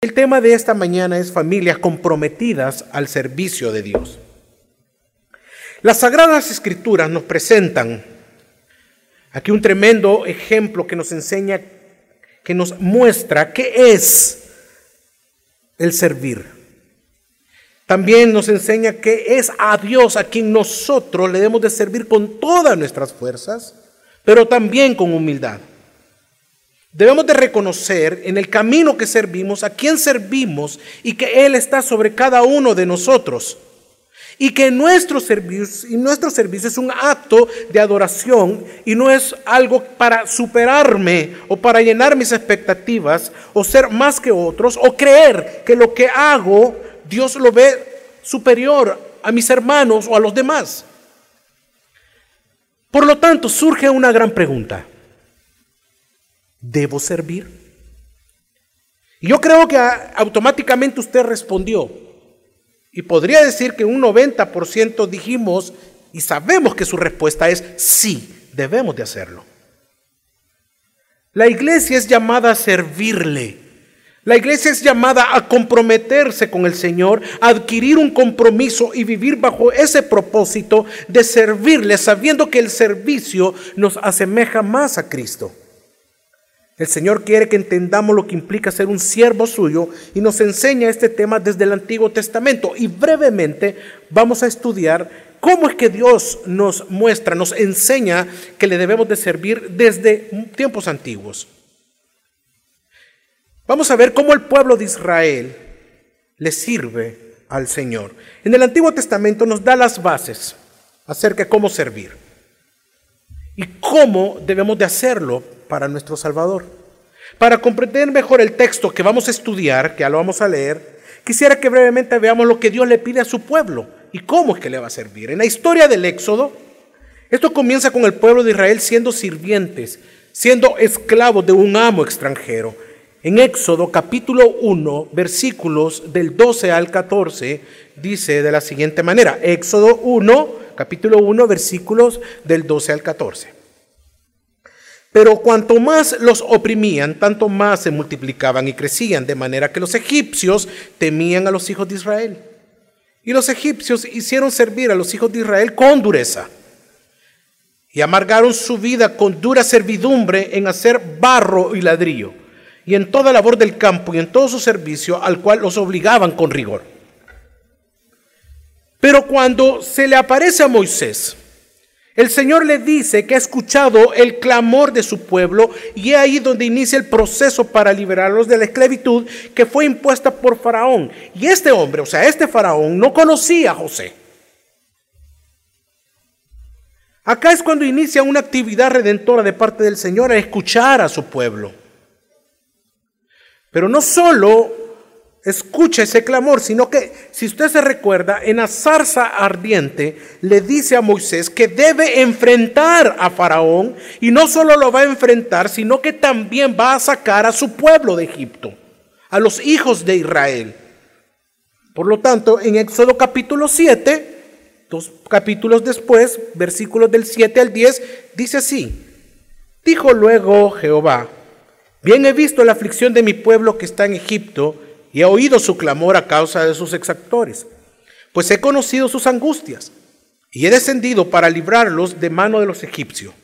El tema de esta mañana es familias comprometidas al servicio de Dios. Las sagradas escrituras nos presentan aquí un tremendo ejemplo que nos enseña, que nos muestra qué es el servir. También nos enseña que es a Dios a quien nosotros le debemos de servir con todas nuestras fuerzas, pero también con humildad. Debemos de reconocer en el camino que servimos a quién servimos y que Él está sobre cada uno de nosotros. Y que nuestro servicio, y nuestro servicio es un acto de adoración y no es algo para superarme o para llenar mis expectativas o ser más que otros o creer que lo que hago Dios lo ve superior a mis hermanos o a los demás. Por lo tanto, surge una gran pregunta. ¿Debo servir? Y yo creo que automáticamente usted respondió. Y podría decir que un 90% dijimos y sabemos que su respuesta es sí, debemos de hacerlo. La iglesia es llamada a servirle. La iglesia es llamada a comprometerse con el Señor, a adquirir un compromiso y vivir bajo ese propósito de servirle, sabiendo que el servicio nos asemeja más a Cristo. El Señor quiere que entendamos lo que implica ser un siervo suyo y nos enseña este tema desde el Antiguo Testamento. Y brevemente vamos a estudiar cómo es que Dios nos muestra, nos enseña que le debemos de servir desde tiempos antiguos. Vamos a ver cómo el pueblo de Israel le sirve al Señor. En el Antiguo Testamento nos da las bases acerca de cómo servir y cómo debemos de hacerlo para nuestro Salvador. Para comprender mejor el texto que vamos a estudiar, que ya lo vamos a leer, quisiera que brevemente veamos lo que Dios le pide a su pueblo y cómo es que le va a servir. En la historia del Éxodo, esto comienza con el pueblo de Israel siendo sirvientes, siendo esclavos de un amo extranjero. En Éxodo capítulo 1, versículos del 12 al 14, dice de la siguiente manera, Éxodo 1, capítulo 1, versículos del 12 al 14. Pero cuanto más los oprimían, tanto más se multiplicaban y crecían, de manera que los egipcios temían a los hijos de Israel. Y los egipcios hicieron servir a los hijos de Israel con dureza. Y amargaron su vida con dura servidumbre en hacer barro y ladrillo, y en toda labor del campo y en todo su servicio, al cual los obligaban con rigor. Pero cuando se le aparece a Moisés, el Señor le dice que ha escuchado el clamor de su pueblo y es ahí donde inicia el proceso para liberarlos de la esclavitud que fue impuesta por Faraón. Y este hombre, o sea, este Faraón, no conocía a José. Acá es cuando inicia una actividad redentora de parte del Señor a escuchar a su pueblo. Pero no solo escucha ese clamor, sino que, si usted se recuerda, en la zarza ardiente le dice a Moisés que debe enfrentar a Faraón y no solo lo va a enfrentar, sino que también va a sacar a su pueblo de Egipto, a los hijos de Israel. Por lo tanto, en Éxodo capítulo 7, dos capítulos después, versículos del 7 al 10, dice así, dijo luego Jehová, bien he visto la aflicción de mi pueblo que está en Egipto, y he oído su clamor a causa de sus exactores, pues he conocido sus angustias y he descendido para librarlos de mano de los egipcios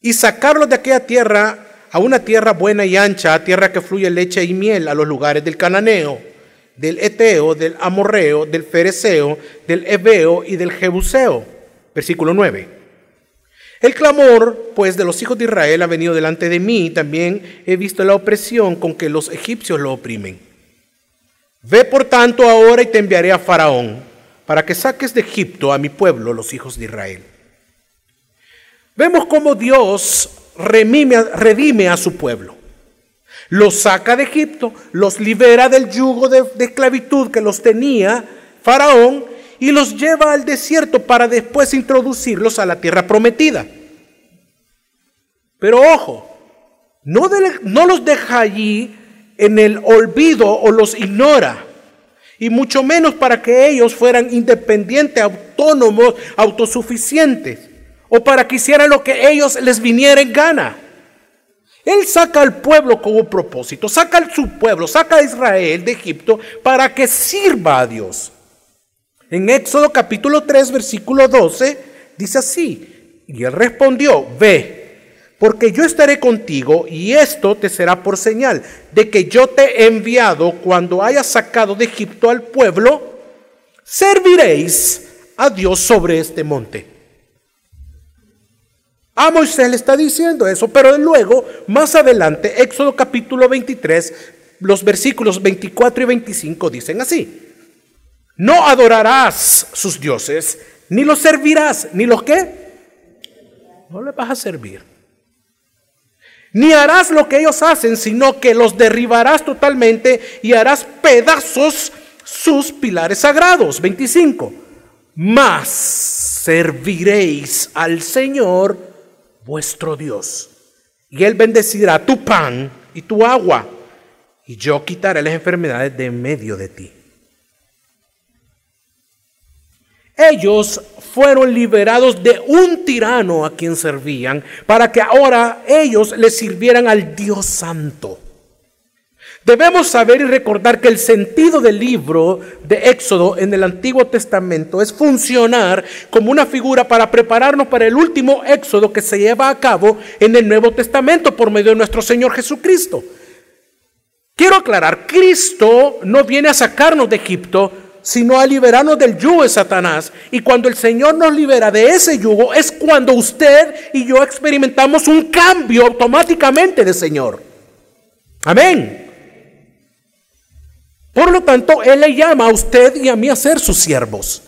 y sacarlos de aquella tierra a una tierra buena y ancha, a tierra que fluye leche y miel, a los lugares del cananeo, del eteo, del amorreo, del fereceo, del ebeo y del jebuseo. Versículo 9. El clamor, pues, de los hijos de Israel ha venido delante de mí, también he visto la opresión con que los egipcios lo oprimen. Ve por tanto ahora y te enviaré a Faraón, para que saques de Egipto a mi pueblo, los hijos de Israel. Vemos cómo Dios redime a su pueblo. Los saca de Egipto, los libera del yugo de, de esclavitud que los tenía Faraón y los lleva al desierto para después introducirlos a la tierra prometida. Pero ojo, no, los deja allí en el olvido o los ignora. Y mucho menos para que ellos fueran independientes, autónomos, autosuficientes. O para que hicieran lo que ellos les viniera en gana. Él saca al pueblo con un propósito, saca a su pueblo, saca a Israel de Egipto para que sirva a Dios. En Éxodo capítulo 3, versículo 12, dice así, y él respondió, ve, porque yo estaré contigo y esto te será por señal de que yo te he enviado cuando hayas sacado de Egipto al pueblo, serviréis a Dios sobre este monte. A Moisés le está diciendo eso, pero luego, más adelante, Éxodo capítulo 23, los versículos 24 y 25 dicen así. No adorarás sus dioses, ni los servirás, ni los qué. No les vas a servir. Ni harás lo que ellos hacen, sino que los derribarás totalmente y harás pedazos sus pilares sagrados. 25. Mas serviréis al Señor vuestro Dios. Y Él bendecirá tu pan y tu agua. Y yo quitaré las enfermedades de medio de ti. Ellos fueron liberados de un tirano a quien servían para que ahora ellos le sirvieran al Dios Santo. Debemos saber y recordar que el sentido del libro de Éxodo en el Antiguo Testamento es funcionar como una figura para prepararnos para el último Éxodo que se lleva a cabo en el Nuevo Testamento por medio de nuestro Señor Jesucristo. Quiero aclarar, Cristo no viene a sacarnos de Egipto, sino a liberarnos del yugo de Satanás. Y cuando el Señor nos libera de ese yugo, es cuando usted y yo experimentamos un cambio automáticamente de Señor. Amén. Por lo tanto, Él le llama a usted y a mí a ser sus siervos.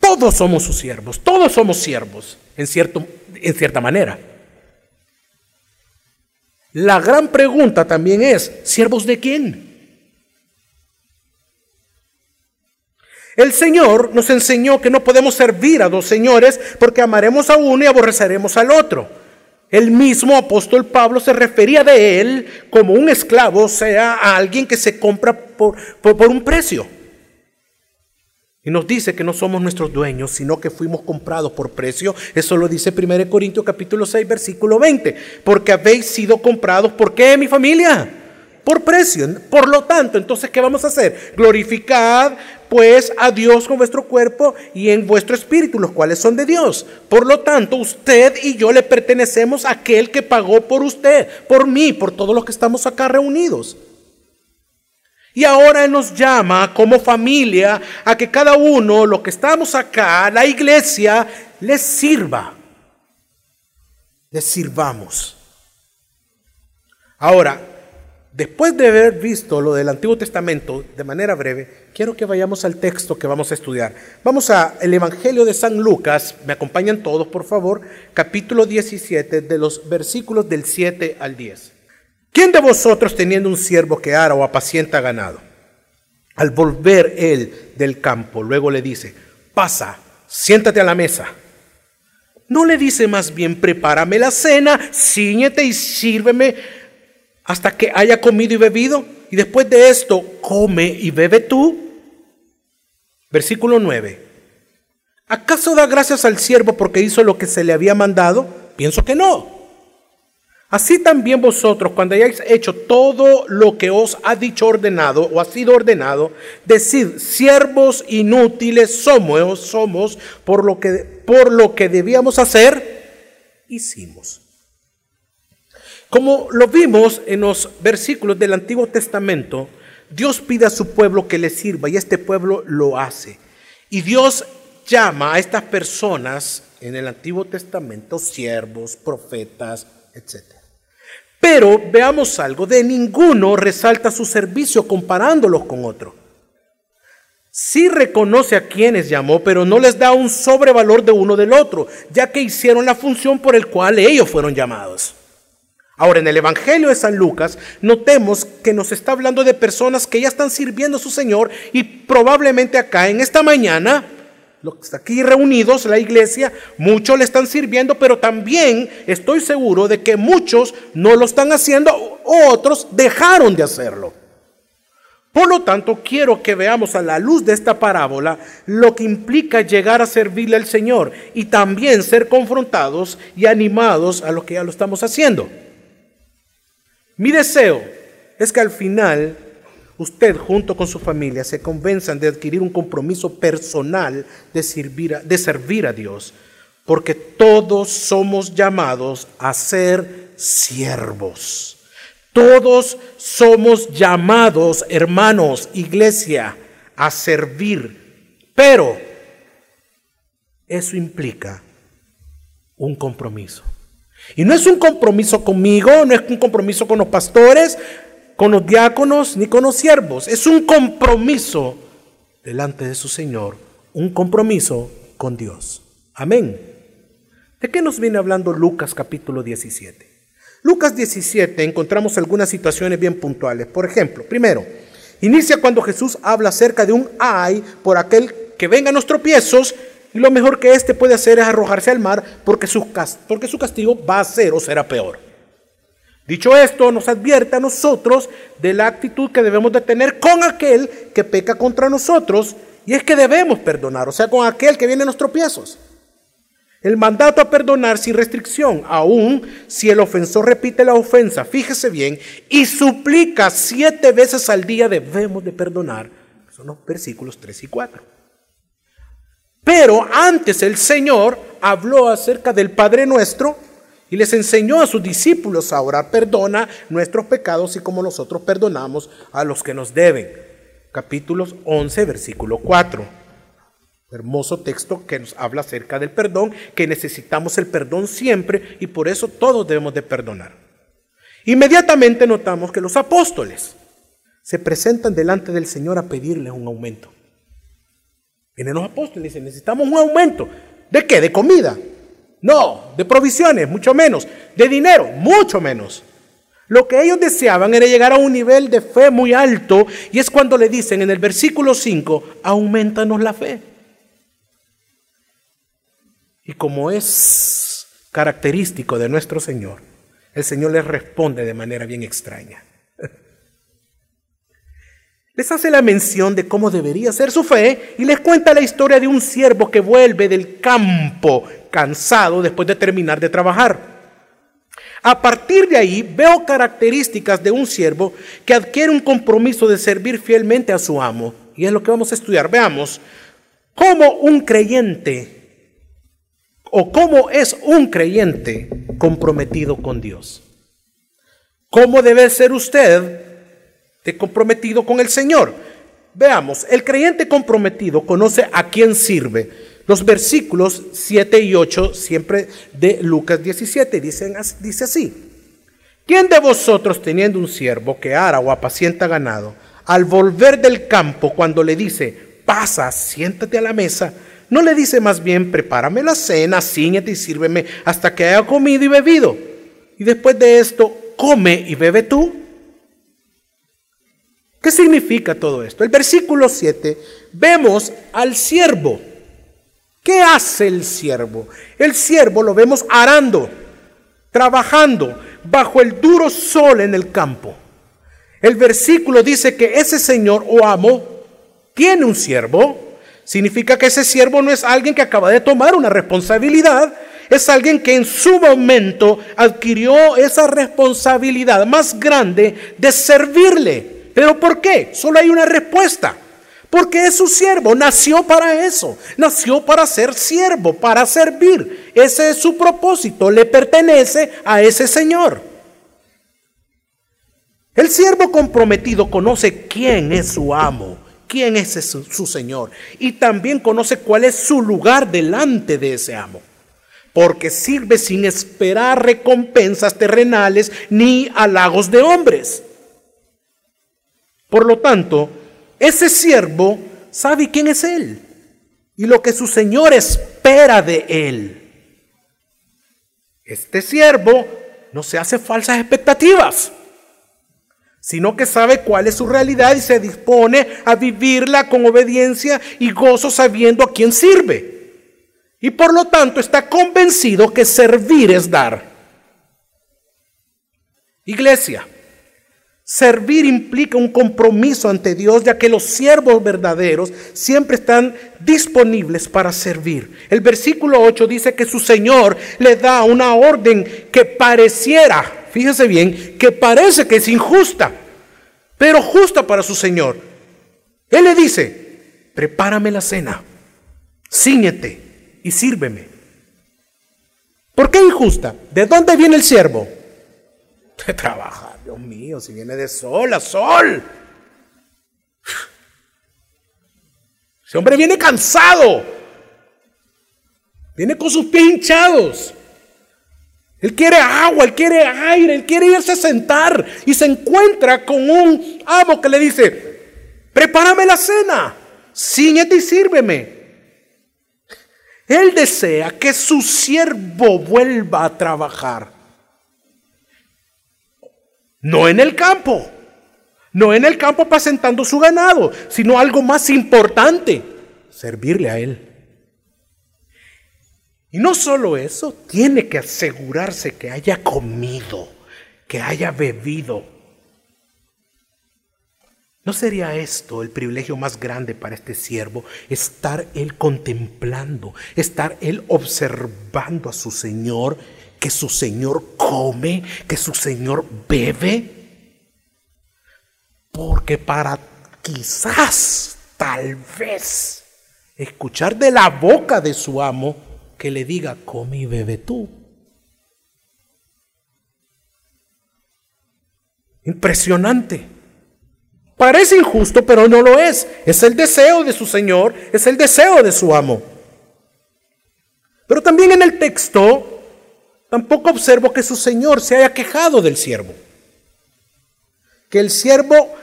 Todos somos sus siervos, todos somos siervos, en, cierto, en cierta manera. La gran pregunta también es, ¿siervos de quién? El Señor nos enseñó que no podemos servir a dos señores porque amaremos a uno y aborreceremos al otro. El mismo apóstol Pablo se refería de él como un esclavo, o sea, a alguien que se compra por, por, un precio. Y nos dice que no somos nuestros dueños, sino que fuimos comprados por precio. Eso lo dice 1 Corintios capítulo 6, versículo 20. Porque habéis sido comprados, ¿por qué mi familia? Por precio. Por lo tanto, entonces, ¿qué vamos a hacer? Glorificad pues a Dios con vuestro cuerpo y en vuestro espíritu, los cuales son de Dios. Por lo tanto, usted y yo le pertenecemos a aquel que pagó por usted, por mí, por todos los que estamos acá reunidos. Y ahora Él nos llama como familia a que cada uno, los que estamos acá, la iglesia, les sirva. Les sirvamos. Ahora, Después de haber visto lo del Antiguo Testamento de manera breve, quiero que vayamos al texto que vamos a estudiar. Vamos al Evangelio de San Lucas, me acompañan todos por favor, capítulo 17 de los versículos del 7 al 10. ¿Quién de vosotros teniendo un siervo que ara o apacienta ganado, al volver él del campo, luego le dice, pasa, siéntate a la mesa? ¿No le dice más bien, prepárame la cena, ciñete y sírveme hasta que haya comido y bebido, y después de esto, come y bebe tú. Versículo 9. ¿Acaso da gracias al siervo porque hizo lo que se le había mandado? Pienso que no. Así también vosotros, cuando hayáis hecho todo lo que os ha dicho ordenado o ha sido ordenado, decid, siervos inútiles somos, somos por lo que, por lo que debíamos hacer, hicimos. Como lo vimos en los versículos del Antiguo Testamento, Dios pide a su pueblo que le sirva y este pueblo lo hace. Y Dios llama a estas personas en el Antiguo Testamento siervos, profetas, etc. Pero veamos algo, de ninguno resalta su servicio comparándolos con otro. Sí reconoce a quienes llamó, pero no les da un sobrevalor de uno del otro, ya que hicieron la función por el cual ellos fueron llamados. Ahora, en el Evangelio de San Lucas, notemos que nos está hablando de personas que ya están sirviendo a su Señor y probablemente acá en esta mañana, los aquí reunidos, la iglesia, muchos le están sirviendo, pero también estoy seguro de que muchos no lo están haciendo, otros dejaron de hacerlo. Por lo tanto, quiero que veamos a la luz de esta parábola lo que implica llegar a servirle al Señor y también ser confrontados y animados a lo que ya lo estamos haciendo. Mi deseo es que al final usted junto con su familia se convenzan de adquirir un compromiso personal de servir a, de servir a Dios, porque todos somos llamados a ser siervos. Todos somos llamados, hermanos, iglesia, a servir, pero eso implica un compromiso. Y no es un compromiso conmigo, no es un compromiso con los pastores, con los diáconos, ni con los siervos. Es un compromiso delante de su Señor, un compromiso con Dios. Amén. ¿De qué nos viene hablando Lucas capítulo 17? Lucas 17 encontramos algunas situaciones bien puntuales. Por ejemplo, primero, inicia cuando Jesús habla acerca de un ay por aquel que venga a los tropiezos y lo mejor que éste puede hacer es arrojarse al mar porque su, castigo va a ser o será peor. Dicho esto, nos advierte a nosotros de la actitud que debemos de tener con aquel que peca contra nosotros y es que debemos perdonar, o sea, con aquel que viene a los tropiezos. El mandato a perdonar sin restricción, aun si el ofensor repite la ofensa, fíjese bien, y suplica siete veces al día, debemos de perdonar. Son los versículos 3 y 4. Pero antes el Señor habló acerca del Padre nuestro y les enseñó a sus discípulos a orar, perdona nuestros pecados y como nosotros perdonamos a los que nos deben. Capítulos 11, versículo 4. Hermoso texto que nos habla acerca del perdón, que necesitamos el perdón siempre y por eso todos debemos de perdonar. Inmediatamente notamos que los apóstoles se presentan delante del Señor a pedirle un aumento. Vienen los apóstoles y dicen, necesitamos un aumento. ¿De qué? ¿De comida? No, de provisiones, mucho menos. De dinero, mucho menos. Lo que ellos deseaban era llegar a un nivel de fe muy alto y es cuando le dicen en el versículo 5, aumentanos la fe. Y como es característico de nuestro Señor, el Señor les responde de manera bien extraña. Les hace la mención de cómo debería ser su fe y les cuenta la historia de un siervo que vuelve del campo cansado después de terminar de trabajar. A partir de ahí veo características de un siervo que adquiere un compromiso de servir fielmente a su amo. Y es lo que vamos a estudiar. Veamos cómo un creyente o cómo es un creyente comprometido con Dios. ¿Cómo debe ser usted de comprometido con el Señor? Veamos, el creyente comprometido conoce a quién sirve. Los versículos 7 y 8, siempre de Lucas 17, dicen, dice así. ¿Quién de vosotros teniendo un siervo que ara o apacienta ganado, al volver del campo cuando le dice, pasa, siéntate a la mesa, no le dice más bien, prepárame la cena, ciñete y sírveme hasta que haya comido y bebido. Y después de esto, come y bebe tú. ¿Qué significa todo esto? El versículo 7, vemos al siervo. ¿Qué hace el siervo? El siervo lo vemos arando, trabajando bajo el duro sol en el campo. El versículo dice que ese señor o amo tiene un siervo Significa que ese siervo no es alguien que acaba de tomar una responsabilidad, es alguien que en su momento adquirió esa responsabilidad más grande de servirle. ¿Pero por qué? Solo hay una respuesta. Porque es su siervo, nació para eso, nació para ser siervo, para servir. Ese es su propósito, le pertenece a ese Señor. El siervo comprometido conoce quién es su amo quién es su, Señor y también conoce cuál es su lugar delante de ese amo. Porque sirve sin esperar recompensas terrenales ni halagos de hombres. Por lo tanto, ese siervo sabe quién es él y lo que su Señor espera de él. Este siervo no se hace falsas expectativas sino que sabe cuál es su realidad y se dispone a vivirla con obediencia y gozo sabiendo a quién sirve. Y por lo tanto está convencido que servir es dar. Iglesia, Servir implica un compromiso ante Dios, ya que los siervos verdaderos siempre están disponibles para servir. El versículo 8 dice que su Señor le da una orden que pareciera, fíjese bien, que parece que es injusta, pero justa para su Señor. Él le dice, prepárame la cena, ciñete y sírveme. ¿Por qué injusta? ¿De dónde viene el siervo? De trabajar. Dios mío, si viene de sol a sol. Ese hombre viene cansado. Viene con sus pies hinchados. Él quiere agua, él quiere aire, él quiere irse a sentar y se encuentra con un amo que le dice, prepárame la cena, ciñete y sírveme. Él desea que su siervo vuelva a trabajar. No en el campo, no en el campo apacentando su ganado, sino algo más importante, servirle a Él. Y no solo eso, tiene que asegurarse que haya comido, que haya bebido. ¿No sería esto el privilegio más grande para este siervo? Estar él contemplando, estar él observando a su Señor que su Señor come, que su Señor bebe. Porque para quizás, tal vez, escuchar de la boca de su amo que le diga, come y bebe tú. Impresionante. Parece injusto, pero no lo es. Es el deseo de su Señor, es el deseo de su amo. Pero también en el texto Tampoco observo que su señor se haya quejado del siervo. Que el siervo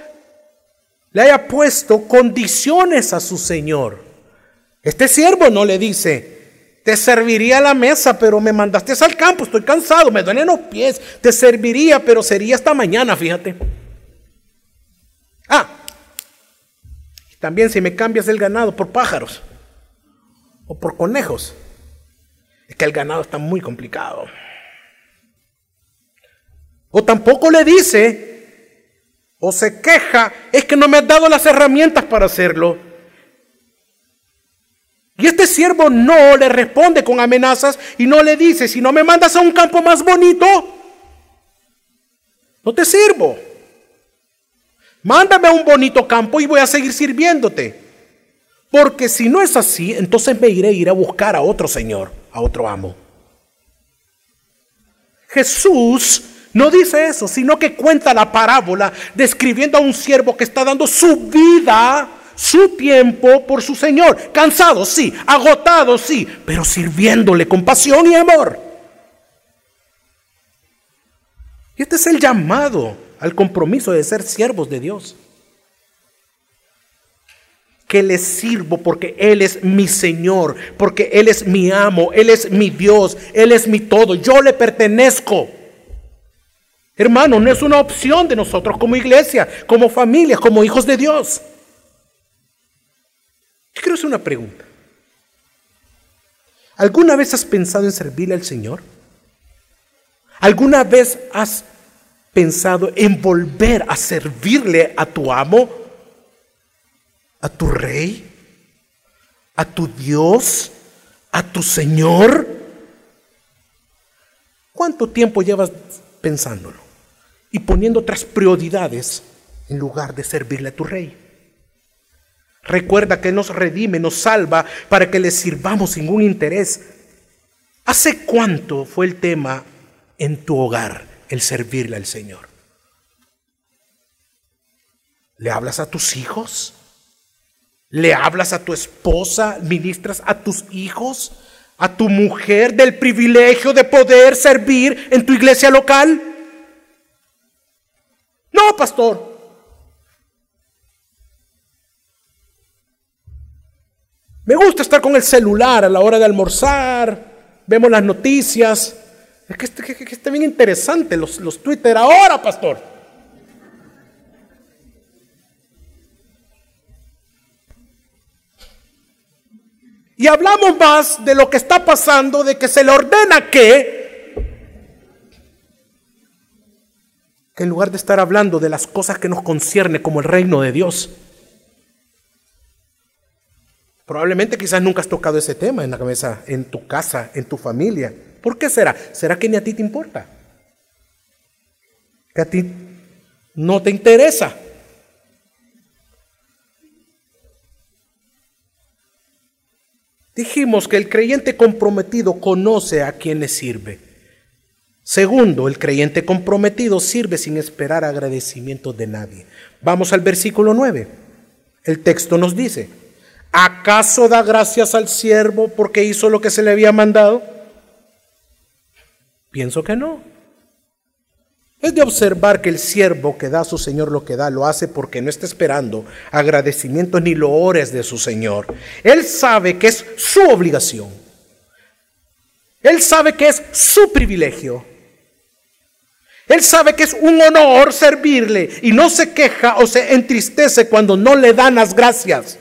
le haya puesto condiciones a su señor. Este siervo no le dice, te serviría la mesa, pero me mandaste al campo, estoy cansado, me duelen los pies, te serviría, pero sería hasta mañana, fíjate. Ah, también si me cambias el ganado por pájaros o por conejos. Es que el ganado está muy complicado. O tampoco le dice, o se queja, es que no me has dado las herramientas para hacerlo. Y este siervo no le responde con amenazas y no le dice, si no me mandas a un campo más bonito, no te sirvo. Mándame a un bonito campo y voy a seguir sirviéndote. Porque si no es así, entonces me iré a ir a buscar a otro Señor a otro amo. Jesús no dice eso, sino que cuenta la parábola describiendo a un siervo que está dando su vida, su tiempo por su Señor. Cansado, sí, agotado, sí, pero sirviéndole con pasión y amor. Y este es el llamado al compromiso de ser siervos de Dios que le sirvo porque Él es mi Señor, porque Él es mi amo, Él es mi Dios, Él es mi todo, yo le pertenezco. Hermano, no es una opción de nosotros como iglesia, como familia, como hijos de Dios. Yo quiero hacer una pregunta. ¿Alguna vez has pensado en servirle al Señor? ¿Alguna vez has pensado en volver a servirle a tu amo? A tu rey, a tu Dios, a tu Señor? ¿Cuánto tiempo llevas pensándolo y poniendo otras prioridades en lugar de servirle a tu rey? Recuerda que nos redime, nos salva para que le sirvamos sin un interés. ¿Hace cuánto fue el tema en tu hogar el servirle al Señor? ¿Le hablas a tus hijos? ¿Le hablas a tu esposa, ministras a tus hijos, a tu mujer del privilegio de poder servir en tu iglesia local? No, pastor. Me gusta estar con el celular a la hora de almorzar, vemos las noticias. Es que, está bien interesante los, los Twitter ahora, pastor. Y hablamos más de lo que está pasando, de que se le ordena que que en lugar de estar hablando de las cosas que nos concierne como el reino de Dios, probablemente quizás nunca has tocado ese tema en la cabeza, en tu casa, en tu familia. ¿Por qué será? ¿Será que ni a ti te importa? ¿Que a ti no te interesa? Dijimos que el creyente comprometido conoce a quien le sirve. Segundo, el creyente comprometido sirve sin esperar agradecimiento de nadie. Vamos al versículo 9. El texto nos dice, ¿acaso da gracias al siervo porque hizo lo que se le había mandado? Pienso que no. Es de observar que el siervo que da a su Señor lo que da, lo hace porque no está esperando agradecimientos ni loores de su Señor. Él sabe que es su obligación. Él sabe que es su privilegio. Él sabe que es un honor servirle y no se queja o se entristece cuando no le dan las gracias.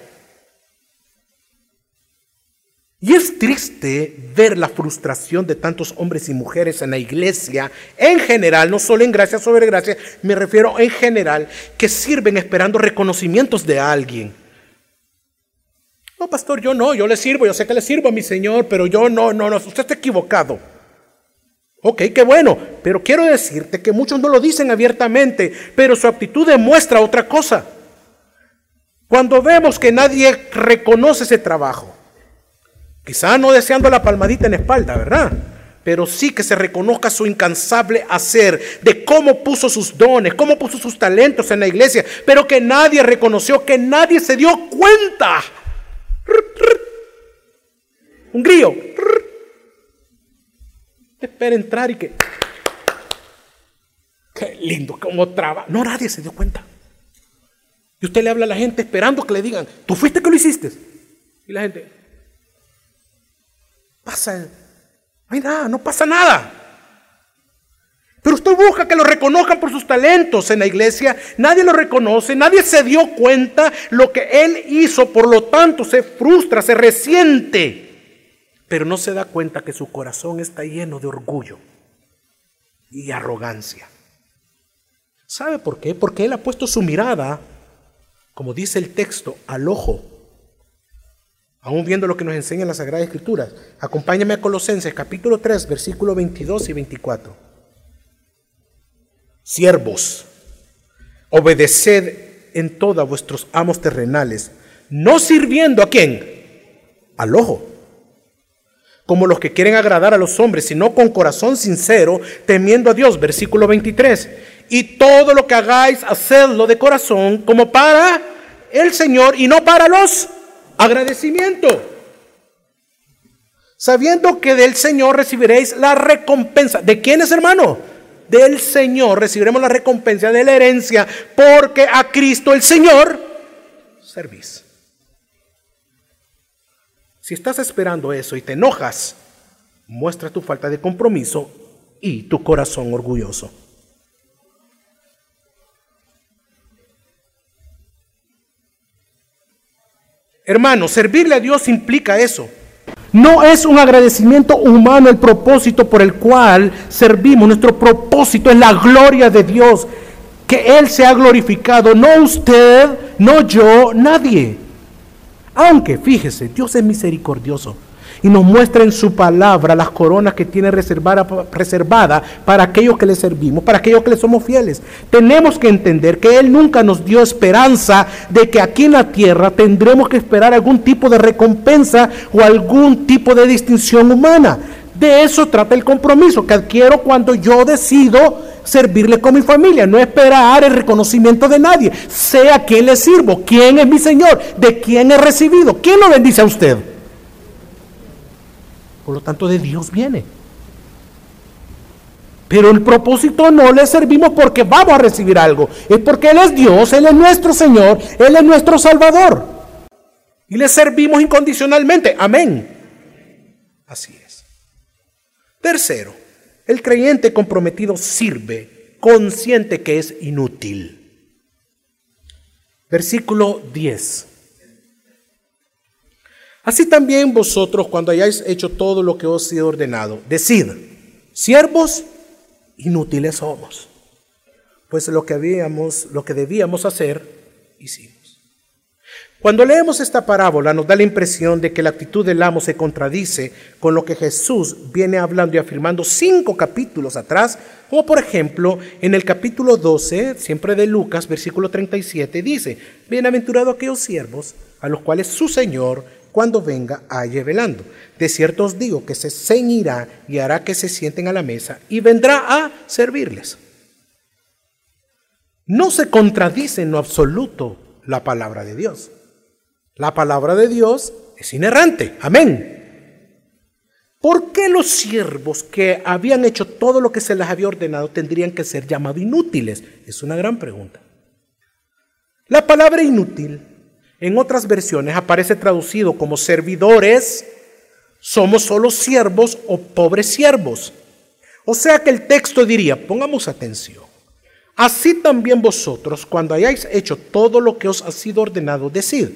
Y es triste ver la frustración de tantos hombres y mujeres en la iglesia, en general, no solo en gracia sobre gracia, me refiero en general, que sirven esperando reconocimientos de alguien. No, pastor, yo no, yo le sirvo, yo sé que le sirvo a mi Señor, pero yo no, no, no, usted está equivocado. Ok, qué bueno, pero quiero decirte que muchos no lo dicen abiertamente, pero su actitud demuestra otra cosa. Cuando vemos que nadie reconoce ese trabajo, quizá no deseando la palmadita en la espalda, ¿verdad? Pero sí que se reconozca su incansable hacer de cómo puso sus dones, cómo puso sus talentos en la iglesia, pero que nadie reconoció, que nadie se dio cuenta. Un grillo espera entrar y que... Qué lindo, cómo traba. No, nadie se dio cuenta. Y usted le habla a la gente esperando que le digan, tú fuiste que lo hiciste. Y la gente, pasa, no hay nada, no pasa nada. Pero usted busca que lo reconozcan por sus talentos en la iglesia. Nadie lo reconoce, nadie se dio cuenta lo que él hizo, por lo tanto se frustra, se resiente pero no se da cuenta que su corazón está lleno de orgullo y arrogancia. ¿Sabe por qué? Porque él ha puesto su mirada, como dice el texto, al ojo. Aún viendo lo que nos enseña la Sagrada Escritura. Acompáñame a Colosenses capítulo 3, versículo 22 y 24. Siervos, obedeced en todo a vuestros amos terrenales, no sirviendo a quién? Al ojo como los que quieren agradar a los hombres, sino con corazón sincero, temiendo a Dios. Versículo 23. Y todo lo que hagáis, hacedlo de corazón, como para el Señor y no para los agradecimientos. Sabiendo que del Señor recibiréis la recompensa. ¿De quién es hermano? Del Señor recibiremos la recompensa de la herencia, porque a Cristo el Señor servís. Si estás esperando eso y te enojas, muestra tu falta de compromiso y tu corazón orgulloso. Hermano, servirle a Dios implica eso. No es un agradecimiento humano el propósito por el cual servimos. Nuestro propósito es la gloria de Dios. Que Él sea glorificado, no usted, no yo, nadie. Aunque, fíjese, Dios es misericordioso y nos muestra en su palabra las coronas que tiene reservada, reservada para aquellos que le servimos, para aquellos que le somos fieles. Tenemos que entender que Él nunca nos dio esperanza de que aquí en la tierra tendremos que esperar algún tipo de recompensa o algún tipo de distinción humana. De eso trata el compromiso que adquiero cuando yo decido servirle con mi familia, no esperar el reconocimiento de nadie. Sé a quién le sirvo, quién es mi Señor, de quién he recibido, quién lo bendice a usted. Por lo tanto, de Dios viene. Pero el propósito no le servimos porque vamos a recibir algo, es porque Él es Dios, Él es nuestro Señor, Él es nuestro Salvador. Y le servimos incondicionalmente. Amén. Así es. Tercero, el creyente comprometido sirve, consciente que es inútil. Versículo 10. Así también vosotros, cuando hayáis hecho todo lo que os he ordenado, decid, siervos inútiles somos. pues lo que habíamos, lo que debíamos hacer, hicimos. Cuando leemos esta parábola nos da la impresión de que la actitud del amo se contradice con lo que Jesús viene hablando y afirmando cinco capítulos atrás, como por ejemplo en el capítulo 12, siempre de Lucas, versículo 37, dice, Bienaventurado aquellos siervos a los cuales su Señor cuando venga halle velando. De cierto os digo que se ceñirá y hará que se sienten a la mesa y vendrá a servirles. No se contradice en lo absoluto la palabra de Dios. La palabra de Dios es inerrante. Amén. ¿Por qué los siervos que habían hecho todo lo que se les había ordenado tendrían que ser llamados inútiles? Es una gran pregunta. La palabra inútil en otras versiones aparece traducido como servidores, somos solo siervos o pobres siervos. O sea que el texto diría, pongamos atención, así también vosotros, cuando hayáis hecho todo lo que os ha sido ordenado, decid,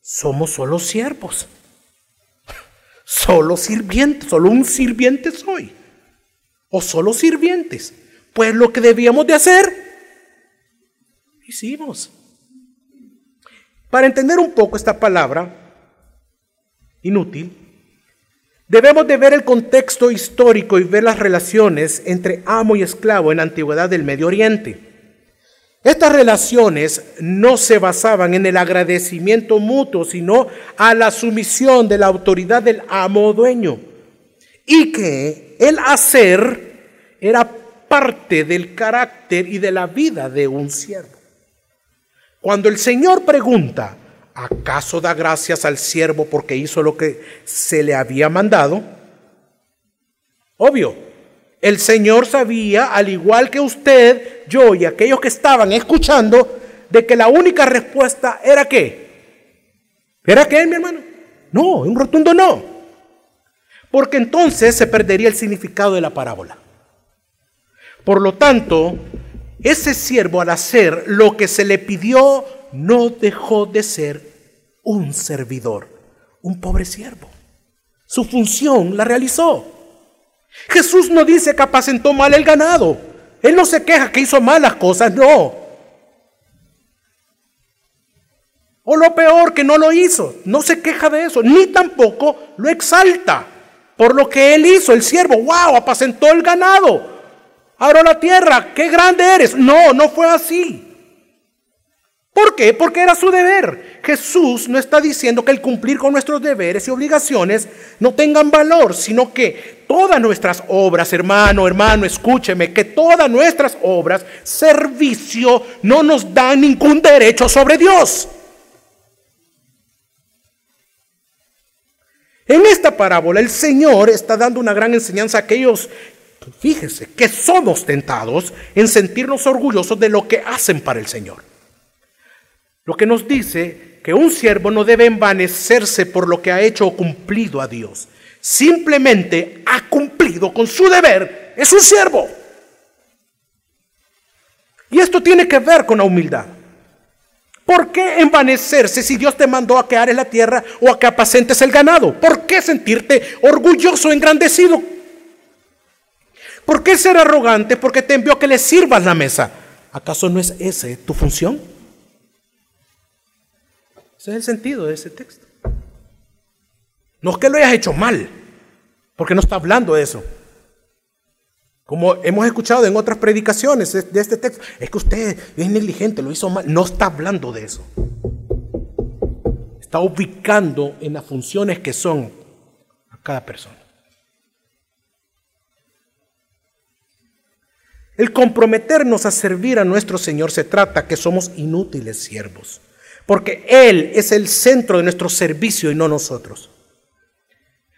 somos solo siervos. Solo sirvientes, solo un sirviente soy. O solo sirvientes. Pues lo que debíamos de hacer, hicimos. Para entender un poco esta palabra inútil, debemos de ver el contexto histórico y ver las relaciones entre amo y esclavo en la antigüedad del Medio Oriente. Estas relaciones no se basaban en el agradecimiento mutuo, sino a la sumisión de la autoridad del amo dueño. Y que el hacer era parte del carácter y de la vida de un siervo. Cuando el Señor pregunta, ¿acaso da gracias al siervo porque hizo lo que se le había mandado? Obvio, el Señor sabía, al igual que usted, yo y aquellos que estaban escuchando, de que la única respuesta era qué. ¿Era qué, mi hermano? No, un rotundo no. Porque entonces se perdería el significado de la parábola. Por lo tanto, ese siervo al hacer lo que se le pidió no dejó de ser un servidor, un pobre siervo. Su función la realizó. Jesús no dice que apacentó mal el ganado. Él no se queja que hizo malas cosas, no. O lo peor, que no lo hizo. No se queja de eso, ni tampoco lo exalta por lo que él hizo, el siervo. ¡Wow! Apacentó el ganado. Ahora la tierra, qué grande eres. No, no fue así. ¿Por qué? Porque era su deber. Jesús no está diciendo que el cumplir con nuestros deberes y obligaciones no tengan valor, sino que todas nuestras obras, hermano, hermano, escúcheme, que todas nuestras obras, servicio, no nos dan ningún derecho sobre Dios. En esta parábola el Señor está dando una gran enseñanza a aquellos, fíjese, que somos tentados en sentirnos orgullosos de lo que hacen para el Señor. Lo que nos dice que un siervo no debe envanecerse por lo que ha hecho o cumplido a Dios. Simplemente ha cumplido con su deber. Es un siervo. Y esto tiene que ver con la humildad. ¿Por qué envanecerse si Dios te mandó a quedar en la tierra o a que apacentes el ganado? ¿Por qué sentirte orgulloso, engrandecido? ¿Por qué ser arrogante? Porque te envió que le sirvas la mesa. ¿Acaso no es esa tu función? Ese es el sentido de ese texto. No es que lo hayas hecho mal, porque no está hablando de eso. Como hemos escuchado en otras predicaciones de este texto, es que usted es negligente, lo hizo mal. No está hablando de eso. Está ubicando en las funciones que son a cada persona. El comprometernos a servir a nuestro Señor se trata que somos inútiles siervos porque Él es el centro de nuestro servicio y no nosotros.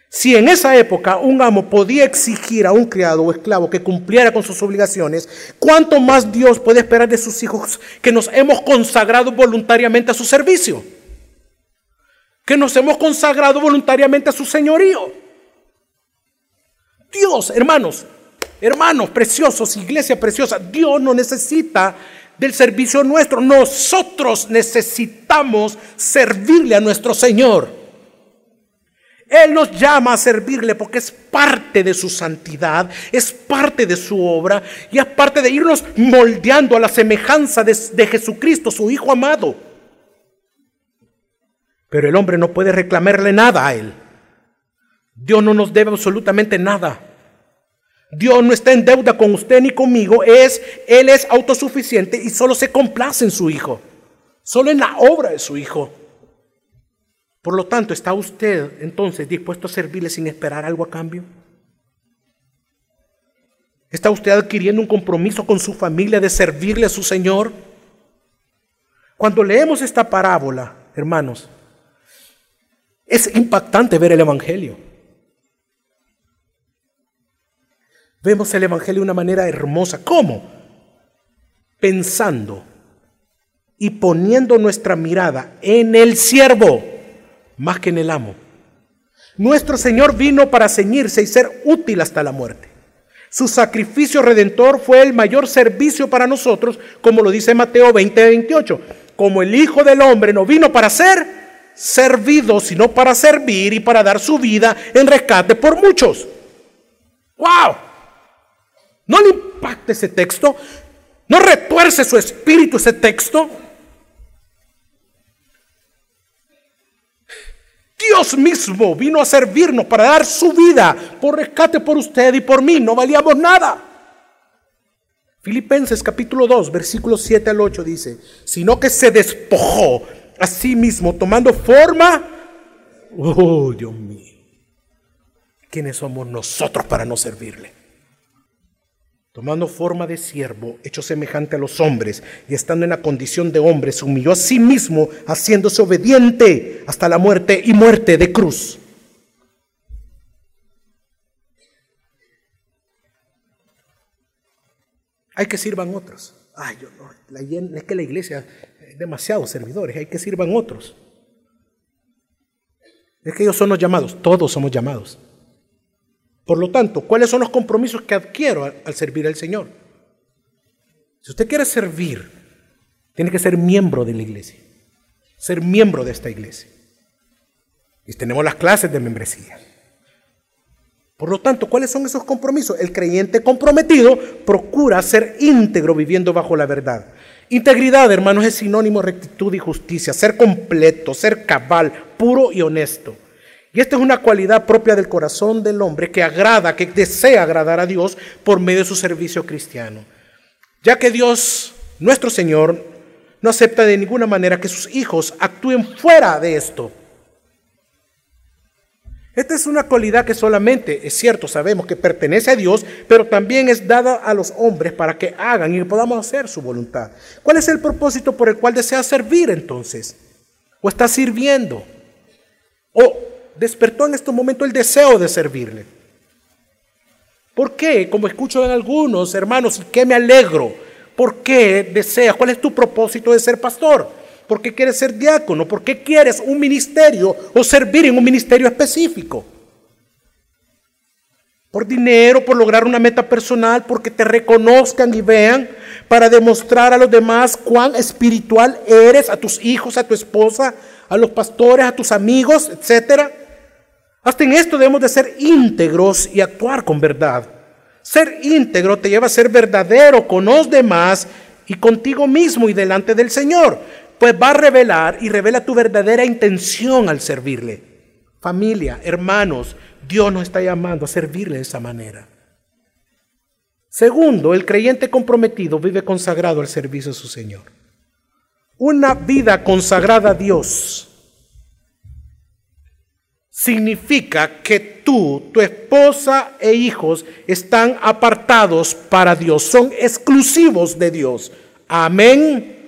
Si en esa época un amo podía exigir a un criado o esclavo que cumpliera con sus obligaciones, ¿cuánto más Dios puede esperar de sus hijos que nos hemos consagrado voluntariamente a su servicio? Que nos hemos consagrado voluntariamente a su señorío. Dios, hermanos, hermanos preciosos, iglesia preciosa, Dios no necesita del servicio nuestro. Nosotros necesitamos servirle a nuestro Señor. Él nos llama a servirle porque es parte de su santidad, es parte de su obra y es parte de irnos moldeando a la semejanza de, de Jesucristo, su Hijo amado. Pero el hombre no puede reclamarle nada a Él. Dios no nos debe absolutamente nada. Dios no está en deuda con usted ni conmigo. Es, Él es autosuficiente y solo se complace en su Hijo. Solo en la obra de su Hijo. Por lo tanto, ¿está usted entonces dispuesto a servirle sin esperar algo a cambio? ¿Está usted adquiriendo un compromiso con su familia de servirle a su Señor? Cuando leemos esta parábola, hermanos, es impactante ver el Evangelio. Vemos el Evangelio de una manera hermosa. ¿Cómo? Pensando y poniendo nuestra mirada en el siervo más que en el amo. Nuestro Señor vino para ceñirse y ser útil hasta la muerte. Su sacrificio redentor fue el mayor servicio para nosotros, como lo dice Mateo 20, 28. Como el Hijo del Hombre no vino para ser servido, sino para servir y para dar su vida en rescate por muchos. ¡Wow! ¿No le impacta ese texto? ¿No retuerce su espíritu ese texto? Dios mismo vino a servirnos para dar su vida por rescate por usted y por mí. No valíamos nada. Filipenses capítulo 2, versículos 7 al 8 dice, sino que se despojó a sí mismo tomando forma... Oh, Dios mío. ¿Quiénes somos nosotros para no servirle? Tomando forma de siervo, hecho semejante a los hombres, y estando en la condición de hombre, se humilló a sí mismo, haciéndose obediente hasta la muerte y muerte de cruz. Hay que sirvan otros. Ay, yo no, es que la iglesia es demasiados servidores, hay que sirvan otros. Es que ellos son los llamados, todos somos llamados. Por lo tanto, ¿cuáles son los compromisos que adquiero al, servir al Señor? Si usted quiere servir, tiene que ser miembro de la iglesia, ser miembro de esta iglesia. Y tenemos las clases de membresía. Por lo tanto, ¿cuáles son esos compromisos? El creyente comprometido procura ser íntegro viviendo bajo la verdad. Integridad, hermanos, es sinónimo de rectitud y justicia, ser completo, ser cabal, puro y honesto. Y esta es una cualidad propia del corazón del hombre que agrada, que desea agradar a Dios por medio de su servicio cristiano. Ya que Dios, nuestro Señor, no acepta de ninguna manera que sus hijos actúen fuera de esto. Esta es una cualidad que solamente, es cierto, sabemos que pertenece a Dios, pero también es dada a los hombres para que hagan y podamos hacer su voluntad. ¿Cuál es el propósito por el cual desea servir entonces? ¿O está sirviendo? ¿O despertó en este momento el deseo de servirle. ¿Por qué? Como escucho en algunos hermanos, ¿y me alegro? ¿Por qué deseas? ¿Cuál es tu propósito de ser pastor? ¿Por qué quieres ser diácono? ¿Por qué quieres un ministerio o servir en un ministerio específico? Por dinero, por lograr una meta personal, porque te reconozcan y vean, para demostrar a los demás cuán espiritual eres, a tus hijos, a tu esposa, a los pastores, a tus amigos, etcétera. Hasta en esto debemos de ser íntegros y actuar con verdad. Ser íntegro te lleva a ser verdadero con los demás y contigo mismo y delante del Señor. Pues va a revelar y revela tu verdadera intención al servirle. Familia, hermanos, Dios nos está llamando a servirle de esa manera. Segundo, el creyente comprometido vive consagrado al servicio de su Señor. Una vida consagrada a Dios significa que tú, tu esposa e hijos están apartados para Dios, son exclusivos de Dios. Amén.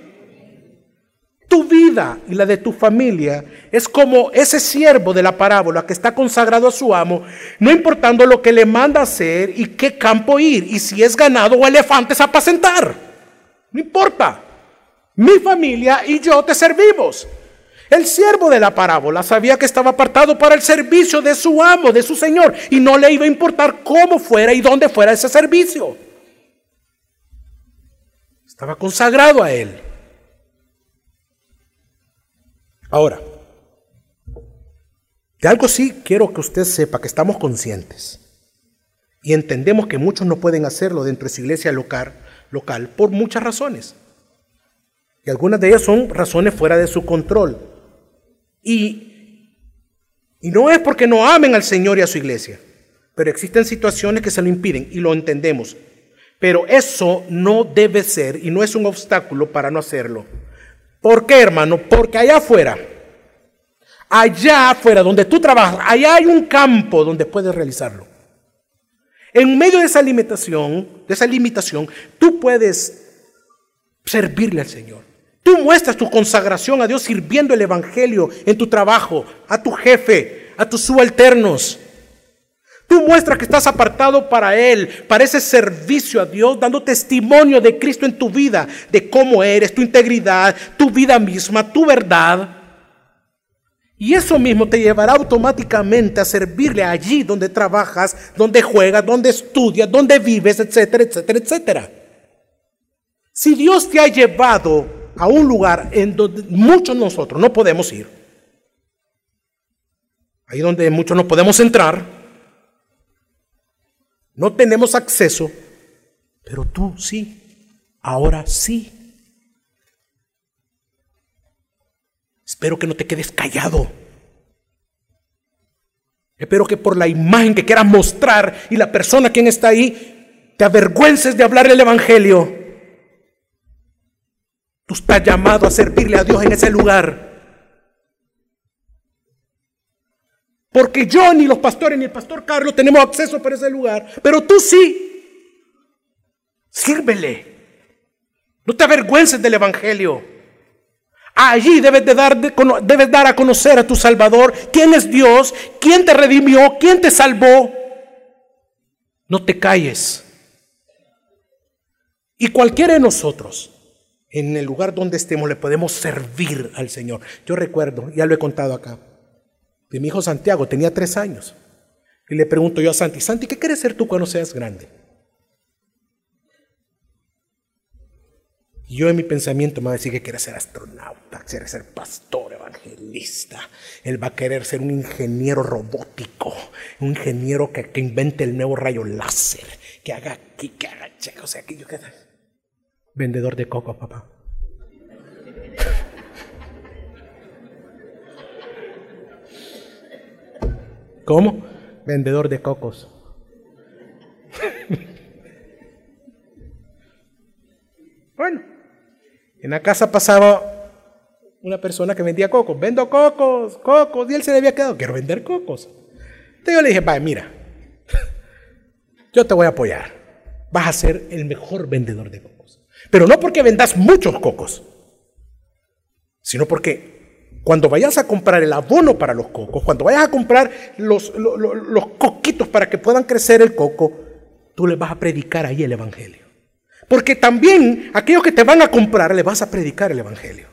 Tu vida y la de tu familia es como ese siervo de la parábola que está consagrado a su amo, no importando lo que le manda hacer y qué campo ir, y si es ganado o elefantes apacentar. No importa. Mi familia y yo te servimos. El siervo de la parábola sabía que estaba apartado para el servicio de su amo, de su señor, y no le iba a importar cómo fuera y dónde fuera ese servicio. Estaba consagrado a él. Ahora, De algo sí quiero que usted sepa que estamos conscientes y entendemos que muchos no pueden hacerlo dentro de su iglesia local, local por muchas razones. Y algunas de ellas son razones fuera de su control. Y, y no es porque no amen al Señor y a su iglesia, pero existen situaciones que se lo impiden y lo entendemos. Pero eso no debe ser y no es un obstáculo para no hacerlo. ¿Por qué, hermano? Porque allá afuera, allá afuera donde tú trabajas, allá hay un campo donde puedes realizarlo. En medio de esa limitación, de esa limitación, tú puedes servirle al Señor. Tú muestras tu consagración a Dios sirviendo el Evangelio en tu trabajo, a tu jefe, a tus subalternos. Tú muestras que estás apartado para Él, para ese servicio a Dios, dando testimonio de Cristo en tu vida, de cómo eres, tu integridad, tu vida misma, tu verdad. Y eso mismo te llevará automáticamente a servirle allí donde trabajas, donde juegas, donde estudias, donde vives, etcétera, etcétera, etcétera. Si Dios te ha llevado a un lugar en donde muchos nosotros no podemos ir, ahí donde muchos no podemos entrar, no tenemos acceso, pero tú sí, ahora sí. Espero que no te quedes callado. Espero que por la imagen que quieras mostrar y la persona quien está ahí, te avergüences de hablar el Evangelio. Tú estás llamado a servirle a Dios en ese lugar. Porque yo ni los pastores ni el pastor Carlos tenemos acceso por ese lugar. Pero tú sí. Sírvele. No te avergüences del Evangelio. Allí debes, de dar, debes dar a conocer a tu Salvador quién es Dios, quién te redimió, quién te salvó. No te calles. Y cualquiera de nosotros, en el lugar donde estemos, le podemos servir al Señor. Yo recuerdo, ya lo he contado acá, de mi hijo Santiago, tenía tres años. Y le pregunto yo a Santi, Santi, ¿qué quieres ser tú cuando seas grande? yo en mi pensamiento me va a decir que quiere ser astronauta, quiere ser pastor, evangelista. Él va a querer ser un ingeniero robótico, un ingeniero que, invente el nuevo rayo láser, que haga aquí, que haga checo, o sea, que yo queda. Vendedor de coco, papá. ¿Cómo? Vendedor de cocos. bueno. En la casa pasaba una persona que vendía cocos. Vendo cocos, cocos. Y él se le había quedado, quiero vender cocos. Entonces yo le dije, vaya, mira, yo te voy a apoyar. Vas a ser el mejor vendedor de cocos. Pero no porque vendas muchos cocos, sino porque cuando vayas a comprar el abono para los cocos, cuando vayas a comprar los, los, coquitos para que puedan crecer el coco, tú les vas a predicar ahí el Evangelio. Porque también aquellos que te van a comprar le vas a predicar el Evangelio.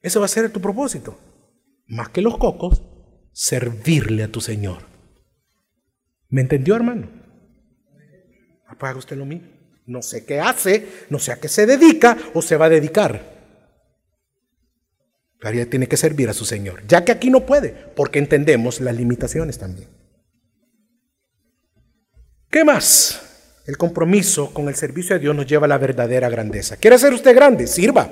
Eso va a ser tu propósito. Más que los cocos, servirle a tu Señor. ¿Me entendió, hermano? Apaga usted lo mismo. No sé qué hace, no sé a qué se dedica o se va a dedicar. Pero tiene que servir a su Señor, ya que aquí no puede, porque entendemos las limitaciones también. ¿Qué más? El compromiso con el servicio a Dios nos lleva a la verdadera grandeza. ¿Quiere ser usted grande? Sirva.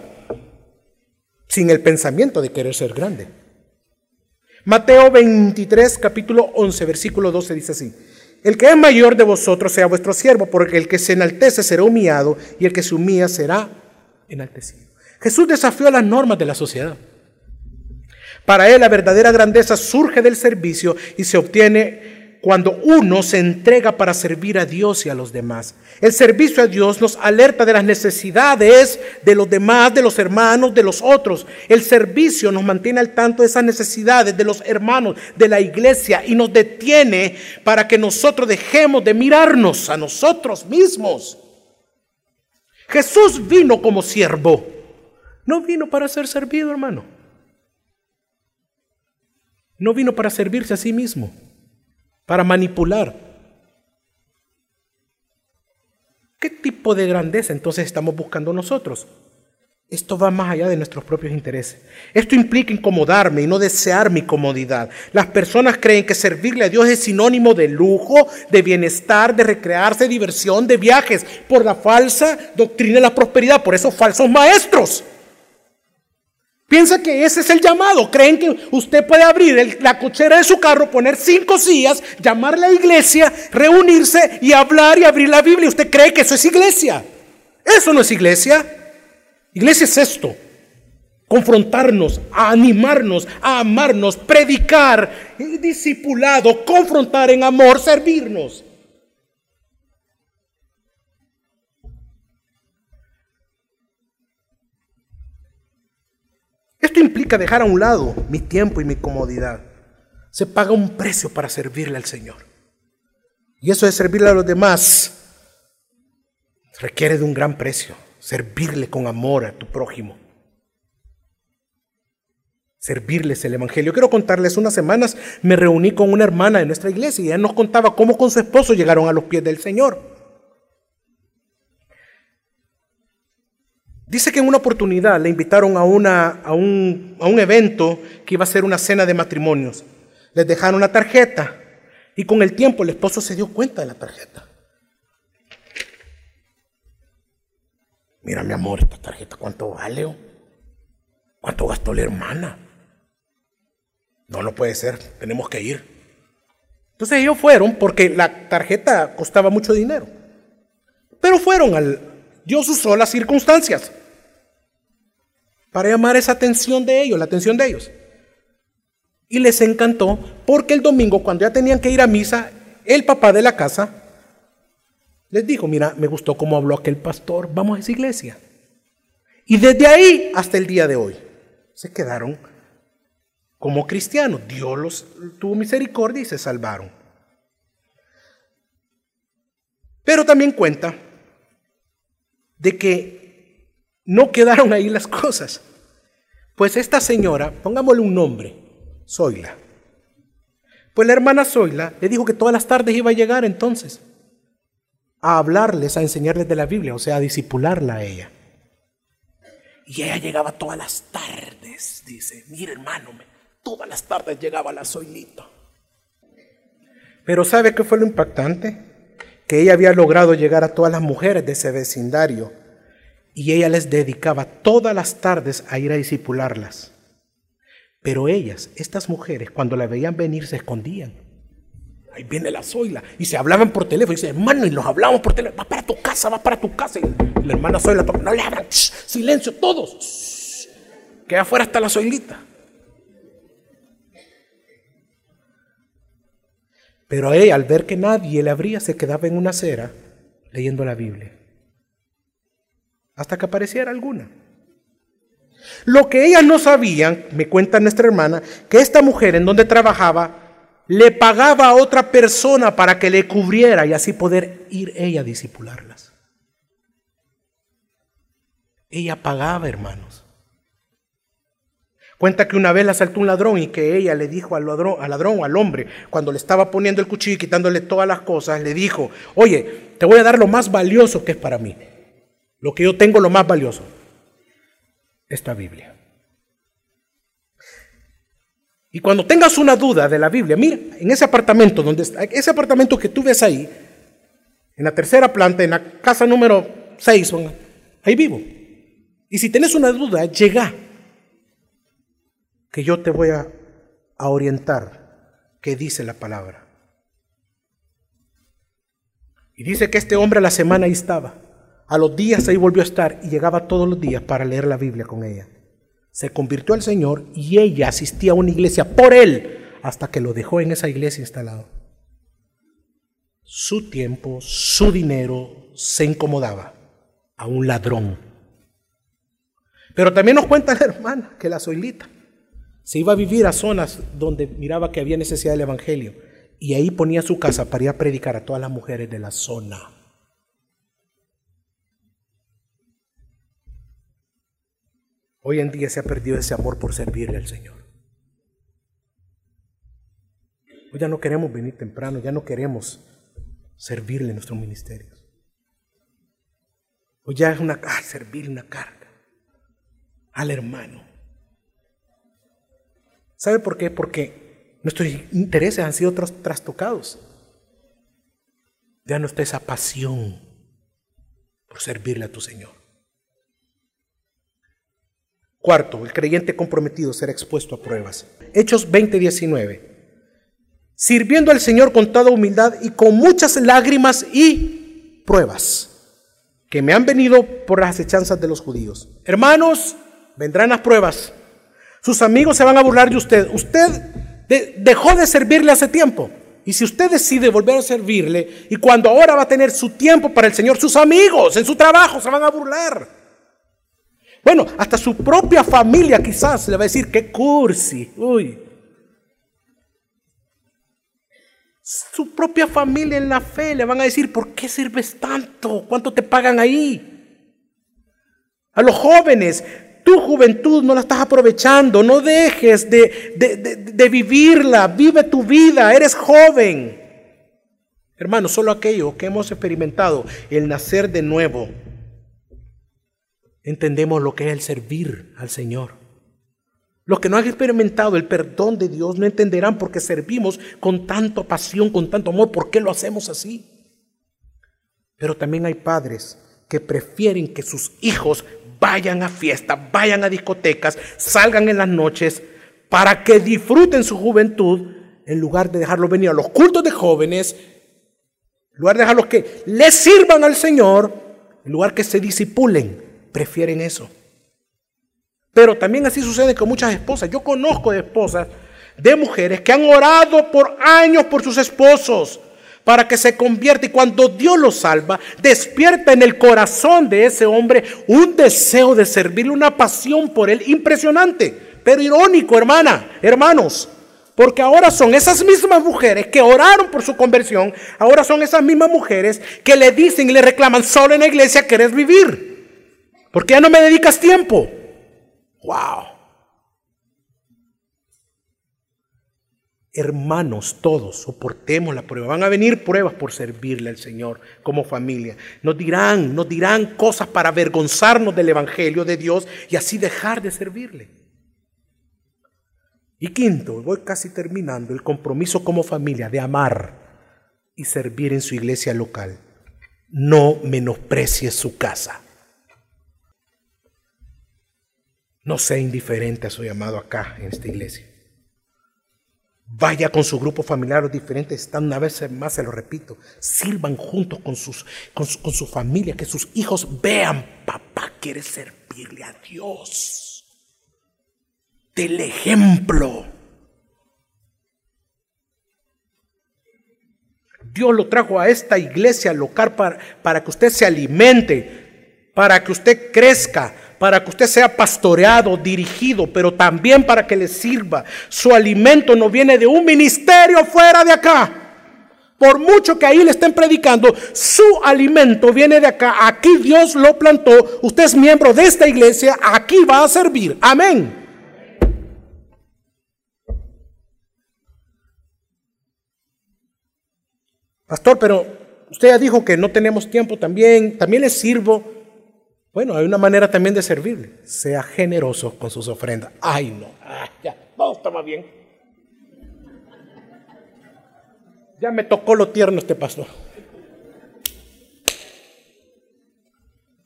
Sin el pensamiento de querer ser grande. Mateo 23, capítulo 11, versículo 12 dice así. El que es mayor de vosotros sea vuestro siervo, porque el que se enaltece será humillado y el que se humilla será enaltecido. Jesús desafió las normas de la sociedad. Para él la verdadera grandeza surge del servicio y se obtiene cuando uno se entrega para servir a Dios y a los demás. El servicio a Dios nos alerta de las necesidades de los demás, de los hermanos, de los otros. El servicio nos mantiene al tanto de esas necesidades de los hermanos, de la iglesia y nos detiene para que nosotros dejemos de mirarnos a nosotros mismos. Jesús vino como siervo, no vino para ser servido, hermano. No vino para servirse a sí mismo para manipular. ¿Qué tipo de grandeza entonces estamos buscando nosotros? Esto va más allá de nuestros propios intereses. Esto implica incomodarme y no desear mi comodidad. Las personas creen que servirle a Dios es sinónimo de lujo, de bienestar, de recrearse, diversión, de viajes, por la falsa doctrina de la prosperidad, por esos falsos maestros. Piensa que ese es el llamado. Creen que usted puede abrir la cochera de su carro, poner cinco sillas, llamar a la iglesia, reunirse y hablar y abrir la Biblia. ¿Usted cree que eso es iglesia? Eso no es iglesia. Iglesia es esto, confrontarnos, animarnos, a amarnos, predicar, discipulado, confrontar en amor, servirnos. Implica dejar a un lado mi tiempo y mi comodidad. Se paga un precio para servirle al Señor. Y eso de servirle a los demás requiere de un gran precio servirle con amor a tu prójimo. Servirles el Evangelio. Quiero contarles, unas semanas me reuní con una hermana de nuestra iglesia y ella nos contaba cómo con su esposo llegaron a los pies del Señor. Dice que en una oportunidad le invitaron a, una, a, un, a un evento que iba a ser una cena de matrimonios. Les dejaron una tarjeta y con el tiempo el esposo se dio cuenta de la tarjeta. Mira, mi amor, esta tarjeta, ¿cuánto vale? ¿Cuánto gastó la hermana? No, no puede ser, tenemos que ir. Entonces ellos fueron porque la tarjeta costaba mucho dinero. Pero fueron al... Dios usó las circunstancias para llamar esa atención de ellos, la atención de ellos. Y les encantó porque el domingo, cuando ya tenían que ir a misa, el papá de la casa les dijo, mira, me gustó cómo habló aquel pastor, vamos a esa iglesia. Y desde ahí hasta el día de hoy se quedaron como cristianos. Dios los tuvo misericordia y se salvaron. Pero también cuenta de que no quedaron ahí las cosas. Pues esta señora, pongámosle un nombre, Zoila. Pues la hermana Zoila le dijo que todas las tardes iba a llegar entonces a hablarles, a enseñarles de la Biblia, o sea, a disipularla a ella. Y ella llegaba todas las tardes, dice, mire hermano, todas las tardes llegaba la Zoilita. Pero ¿sabe qué fue lo impactante? Que ella había logrado llegar a todas las mujeres de ese vecindario y ella les dedicaba todas las tardes a ir a disipularlas. Pero ellas, estas mujeres, cuando la veían venir, se escondían. Ahí viene la Zoila. Y se hablaban por teléfono. Y dice, hermano, y nos hablamos por teléfono. Va para tu casa, va para tu casa. Y la hermana Zoila, no le hablan. silencio, todos. Que afuera está la Zoilita. Pero ella, al ver que nadie le abría, se quedaba en una acera leyendo la Biblia. Hasta que apareciera alguna. Lo que ellas no sabían, me cuenta nuestra hermana, que esta mujer en donde trabajaba le pagaba a otra persona para que le cubriera y así poder ir ella a disipularlas. Ella pagaba, hermanos. Cuenta que una vez la asaltó un ladrón y que ella le dijo al ladrón, al ladrón al hombre, cuando le estaba poniendo el cuchillo y quitándole todas las cosas, le dijo, oye, te voy a dar lo más valioso que es para mí. Lo que yo tengo, lo más valioso. Esta Biblia. Y cuando tengas una duda de la Biblia, mira, en ese apartamento, donde está, ese apartamento que tú ves ahí, en la tercera planta, en la casa número 6, ahí vivo. Y si tienes una duda, llega, que yo te voy a, a orientar qué dice la palabra. Y dice que este hombre a la semana ahí estaba, a los días ahí volvió a estar y llegaba todos los días para leer la Biblia con ella se convirtió al Señor y ella asistía a una iglesia por él hasta que lo dejó en esa iglesia instalado. Su tiempo, su dinero se incomodaba a un ladrón. Pero también nos cuenta la hermana que la soilita se iba a vivir a zonas donde miraba que había necesidad del Evangelio y ahí ponía su casa para ir a predicar a todas las mujeres de la zona. Hoy en día se ha perdido ese amor por servirle al Señor. Hoy ya no queremos venir temprano, ya no queremos servirle en nuestros ministerios. Hoy ya es una, servirle una carga. al hermano. ¿Sabe por qué? Porque nuestros intereses han sido trastocados. Ya no está esa pasión por servirle a tu Señor. Cuarto, el creyente comprometido será expuesto a pruebas. Hechos 20:19. Sirviendo al Señor con toda humildad y con muchas lágrimas y pruebas que me han venido por las acechanzas de los judíos. Hermanos, vendrán las pruebas. Sus amigos se van a burlar de usted. Usted dejó de servirle hace tiempo. Y si usted decide volver a servirle, y cuando ahora va a tener su tiempo para el Señor, sus amigos en su trabajo se van a burlar. Bueno, hasta su propia familia quizás le va a decir, qué cursi, uy. Su propia familia en la fe le van a decir, ¿por qué sirves tanto? ¿Cuánto te pagan ahí? A los jóvenes, tu juventud no la estás aprovechando, no dejes de, vivirla, vive tu vida, eres joven. Hermano, solo aquellos que hemos experimentado el nacer de nuevo, entendemos lo que es el servir al Señor. Los que no han experimentado el perdón de Dios no entenderán por qué servimos con tanta pasión, con tanto amor, por qué lo hacemos así. Pero también hay padres que prefieren que sus hijos vayan a fiestas, vayan a discotecas, salgan en las noches para que disfruten su juventud en lugar de dejarlos venir a los cultos de jóvenes, en lugar de dejarlos que les sirvan al Señor, en lugar que se disipulen, prefieren eso. Pero también así sucede con muchas esposas. Yo conozco de esposas, de mujeres que han orado por años por sus esposos, para que se convierta y cuando Dios lo salva, despierta en el corazón de ese hombre un deseo de servirle, una pasión por él impresionante, pero irónico, hermana, hermanos. Porque ahora son esas mismas mujeres que oraron por su conversión, ahora son esas mismas mujeres que le dicen y le reclaman, solo en la iglesia querés vivir, porque ya no me dedicas tiempo. ¡Wow! Hermanos, todos, soportemos la prueba. Van a venir pruebas por servirle al Señor como familia. Nos dirán, nos dirán cosas para avergonzarnos del Evangelio de Dios y así dejar de servirle. Y quinto, voy casi terminando, el compromiso como familia de amar y servir en su iglesia local. No menosprecie su casa. No sea indiferente a su llamado acá en esta iglesia. Vaya con su grupo familiar, los diferentes están una vez más, se lo repito, sirvan juntos con, sus, con, su, con su familia, que sus hijos vean, papá quiere servirle a Dios. Del ejemplo. Dios lo trajo a esta iglesia local para, para que usted se alimente, para que usted crezca, para que usted sea pastoreado, dirigido, pero también para que le sirva. Su alimento no viene de un ministerio fuera de acá. Por mucho que ahí le estén predicando, su alimento viene de acá. Aquí Dios lo plantó. Usted es miembro de esta iglesia. Aquí va a servir. Amén. Pastor, pero usted ya dijo que no tenemos tiempo también. También le sirvo. Bueno, hay una manera también de servirle. Sea generoso con sus ofrendas. Ay, no. Ah, ya, todo está más bien. Ya me tocó lo tierno este pastor.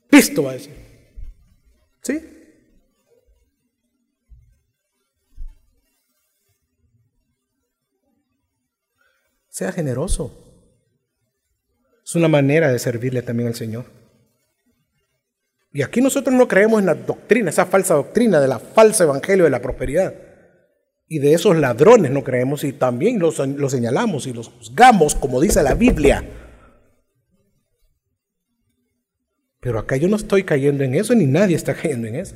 Visto va a decir. ¿Sí? Sea generoso. Es una manera de servirle también al Señor. Y aquí nosotros no creemos en la doctrina, esa falsa doctrina de la falsa evangelio de la prosperidad. Y de esos ladrones no creemos y también los, los señalamos y los juzgamos como dice la Biblia. Pero acá yo no estoy cayendo en eso ni nadie está cayendo en eso.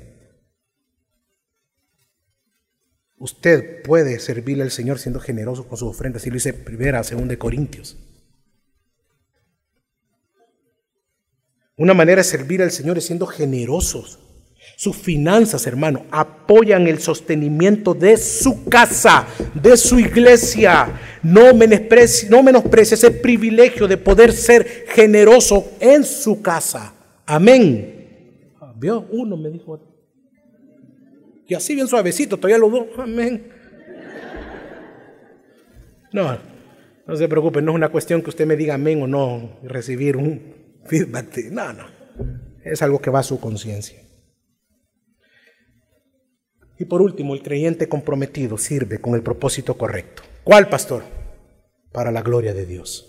Usted puede servirle al Señor siendo generoso con sus ofrendas, si lo dice primera, segunda de Corintios. Una manera de servir al Señor es siendo generosos. Sus finanzas, hermano, apoyan el sostenimiento de su casa, de su iglesia. No menosprecie, no menosprecie ese privilegio de poder ser generoso en su casa. Amén. ¿Vio? Uno me dijo. Y así bien suavecito, todavía lo dos, amén. No, no se preocupe, no es una cuestión que usted me diga amén o no, recibir un feedback. no, no, es algo que va a su conciencia. Y por último, el creyente comprometido sirve con el propósito correcto. ¿Cuál, pastor? Para la gloria de Dios.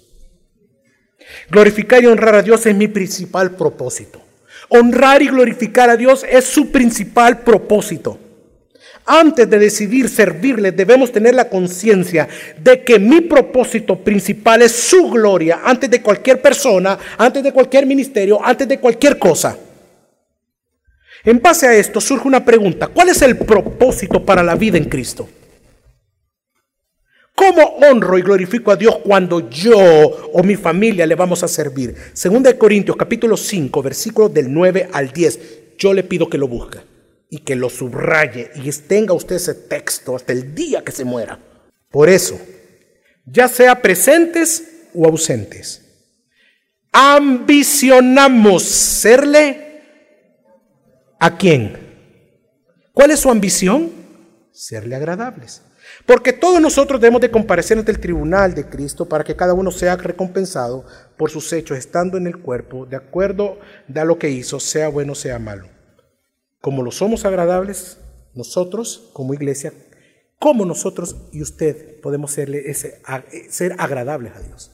Glorificar y honrar a Dios es mi principal propósito. Honrar y glorificar a Dios es su principal propósito. Antes de decidir servirle, debemos tener la conciencia de que mi propósito principal es su gloria antes de cualquier persona, antes de cualquier ministerio, antes de cualquier cosa. En base a esto surge una pregunta. ¿Cuál es el propósito para la vida en Cristo? ¿Cómo honro y glorifico a Dios cuando yo o mi familia le vamos a servir? Segunda de Corintios capítulo 5, versículos del 9 al 10. Yo le pido que lo busque y que lo subraye y tenga usted ese texto hasta el día que se muera. Por eso, ya sea presentes o ausentes, ambicionamos serle a quién. ¿Cuál es su ambición? Serle agradables. Porque todos nosotros debemos de comparecer ante el tribunal de Cristo para que cada uno sea recompensado por sus hechos, estando en el cuerpo, de acuerdo a lo que hizo, sea bueno sea malo. Como lo somos agradables, nosotros como iglesia, como nosotros y usted podemos serle ese, ser agradables a Dios.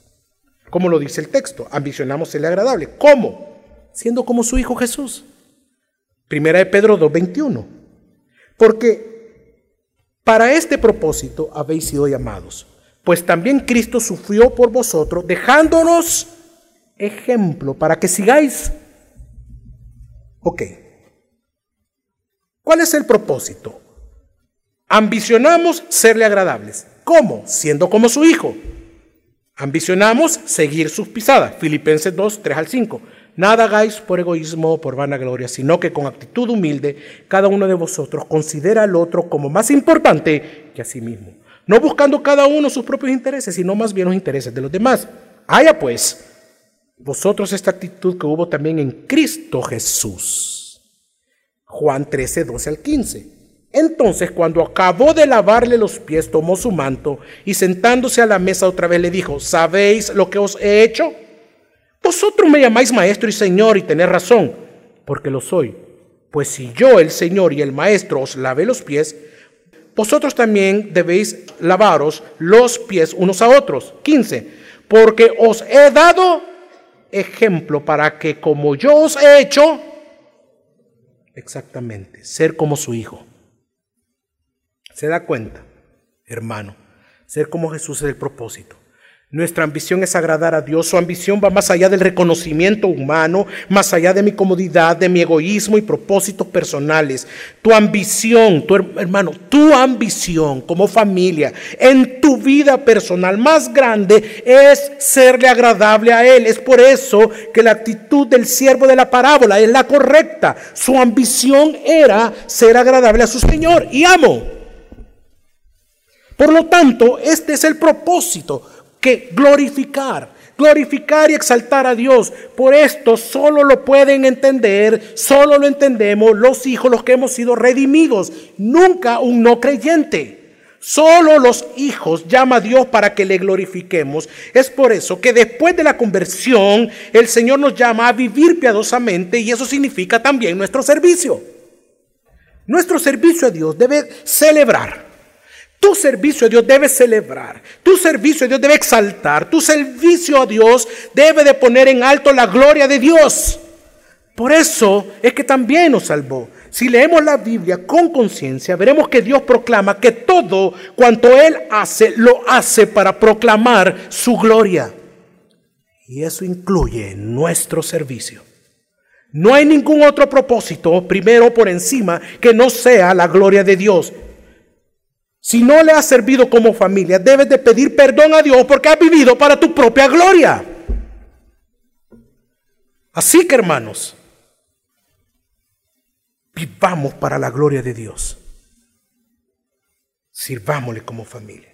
Como lo dice el texto, ambicionamos serle agradable. ¿Cómo? Siendo como su Hijo Jesús. Primera de Pedro 2.21. Porque para este propósito habéis sido llamados, pues también Cristo sufrió por vosotros, dejándonos ejemplo para que sigáis. Ok. ¿Cuál es el propósito? Ambicionamos serle agradables. ¿Cómo? Siendo como su Hijo. Ambicionamos seguir sus pisadas. Filipenses 2, 3 al 5. Nada hagáis por egoísmo o por vanagloria, sino que con actitud humilde cada uno de vosotros considera al otro como más importante que a sí mismo. No buscando cada uno sus propios intereses, sino más bien los intereses de los demás. Haya pues vosotros esta actitud que hubo también en Cristo Jesús. Juan 13, 12 al 15. Entonces, cuando acabó de lavarle los pies, tomó su manto y sentándose a la mesa otra vez le dijo, ¿sabéis lo que os he hecho? Vosotros me llamáis maestro y señor y tenéis razón, porque lo soy. Pues si yo, el Señor y el Maestro, os lavé los pies, vosotros también debéis lavaros los pies unos a otros. 15. Porque os he dado ejemplo para que como yo os he hecho, exactamente, ser como su Hijo. ¿Se da cuenta, hermano? Ser como Jesús es el propósito. Nuestra ambición es agradar a Dios. Su ambición va más allá del reconocimiento humano, más allá de mi comodidad, de mi egoísmo y propósitos personales. Tu ambición, tu hermano, tu ambición como familia, en tu vida personal más grande es serle agradable a Él. Es por eso que la actitud del siervo de la parábola es la correcta. Su ambición era ser agradable a su Señor y amo. Por lo tanto, este es el propósito que glorificar, glorificar y exaltar a Dios. Por esto solo lo pueden entender, solo lo entendemos los hijos, los que hemos sido redimidos, nunca un no creyente. Solo los hijos llama a Dios para que le glorifiquemos. Es por eso que después de la conversión el Señor nos llama a vivir piadosamente y eso significa también nuestro servicio. Nuestro servicio a Dios debe celebrar tu servicio a Dios debe celebrar, tu servicio a Dios debe exaltar, tu servicio a Dios debe de poner en alto la gloria de Dios. Por eso es que también nos salvó. Si leemos la Biblia con conciencia, veremos que Dios proclama que todo cuanto Él hace, lo hace para proclamar su gloria. Y eso incluye nuestro servicio. No hay ningún otro propósito, primero por encima, que no sea la gloria de Dios. Si no le has servido como familia, debes de pedir perdón a Dios porque has vivido para tu propia gloria. Así que hermanos, vivamos para la gloria de Dios. Sirvámosle como familia.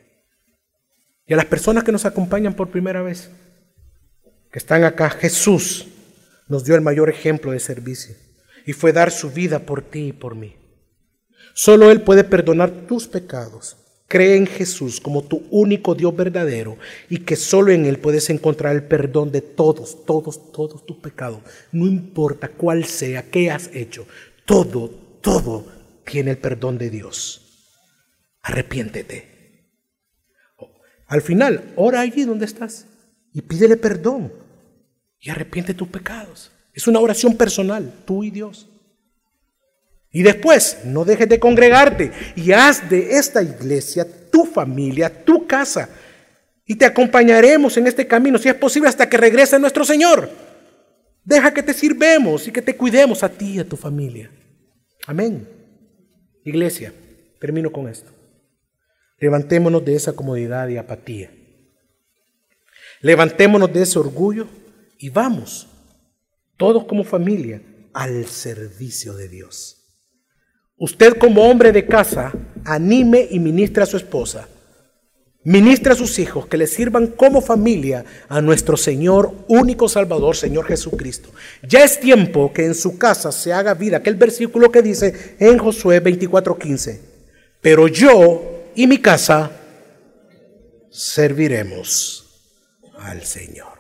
Y a las personas que nos acompañan por primera vez, que están acá, Jesús nos dio el mayor ejemplo de servicio y fue dar su vida por ti y por mí. Solo Él puede perdonar tus pecados. Cree en Jesús como tu único Dios verdadero y que solo en Él puedes encontrar el perdón de todos, todos, todos tus pecados. No importa cuál sea, qué has hecho. Todo, todo tiene el perdón de Dios. Arrepiéntete. Al final, ora allí donde estás y pídele perdón y arrepiente tus pecados. Es una oración personal, tú y Dios. Y después, no dejes de congregarte y haz de esta iglesia tu familia, tu casa. Y te acompañaremos en este camino, si es posible, hasta que regrese nuestro Señor. Deja que te sirvemos y que te cuidemos a ti y a tu familia. Amén. Iglesia, termino con esto. Levantémonos de esa comodidad y apatía. Levantémonos de ese orgullo y vamos, todos como familia, al servicio de Dios. Usted como hombre de casa, anime y ministre a su esposa. Ministre a sus hijos que le sirvan como familia a nuestro Señor, único Salvador, Señor Jesucristo. Ya es tiempo que en su casa se haga vida, aquel versículo que dice en Josué 24:15, pero yo y mi casa serviremos al Señor.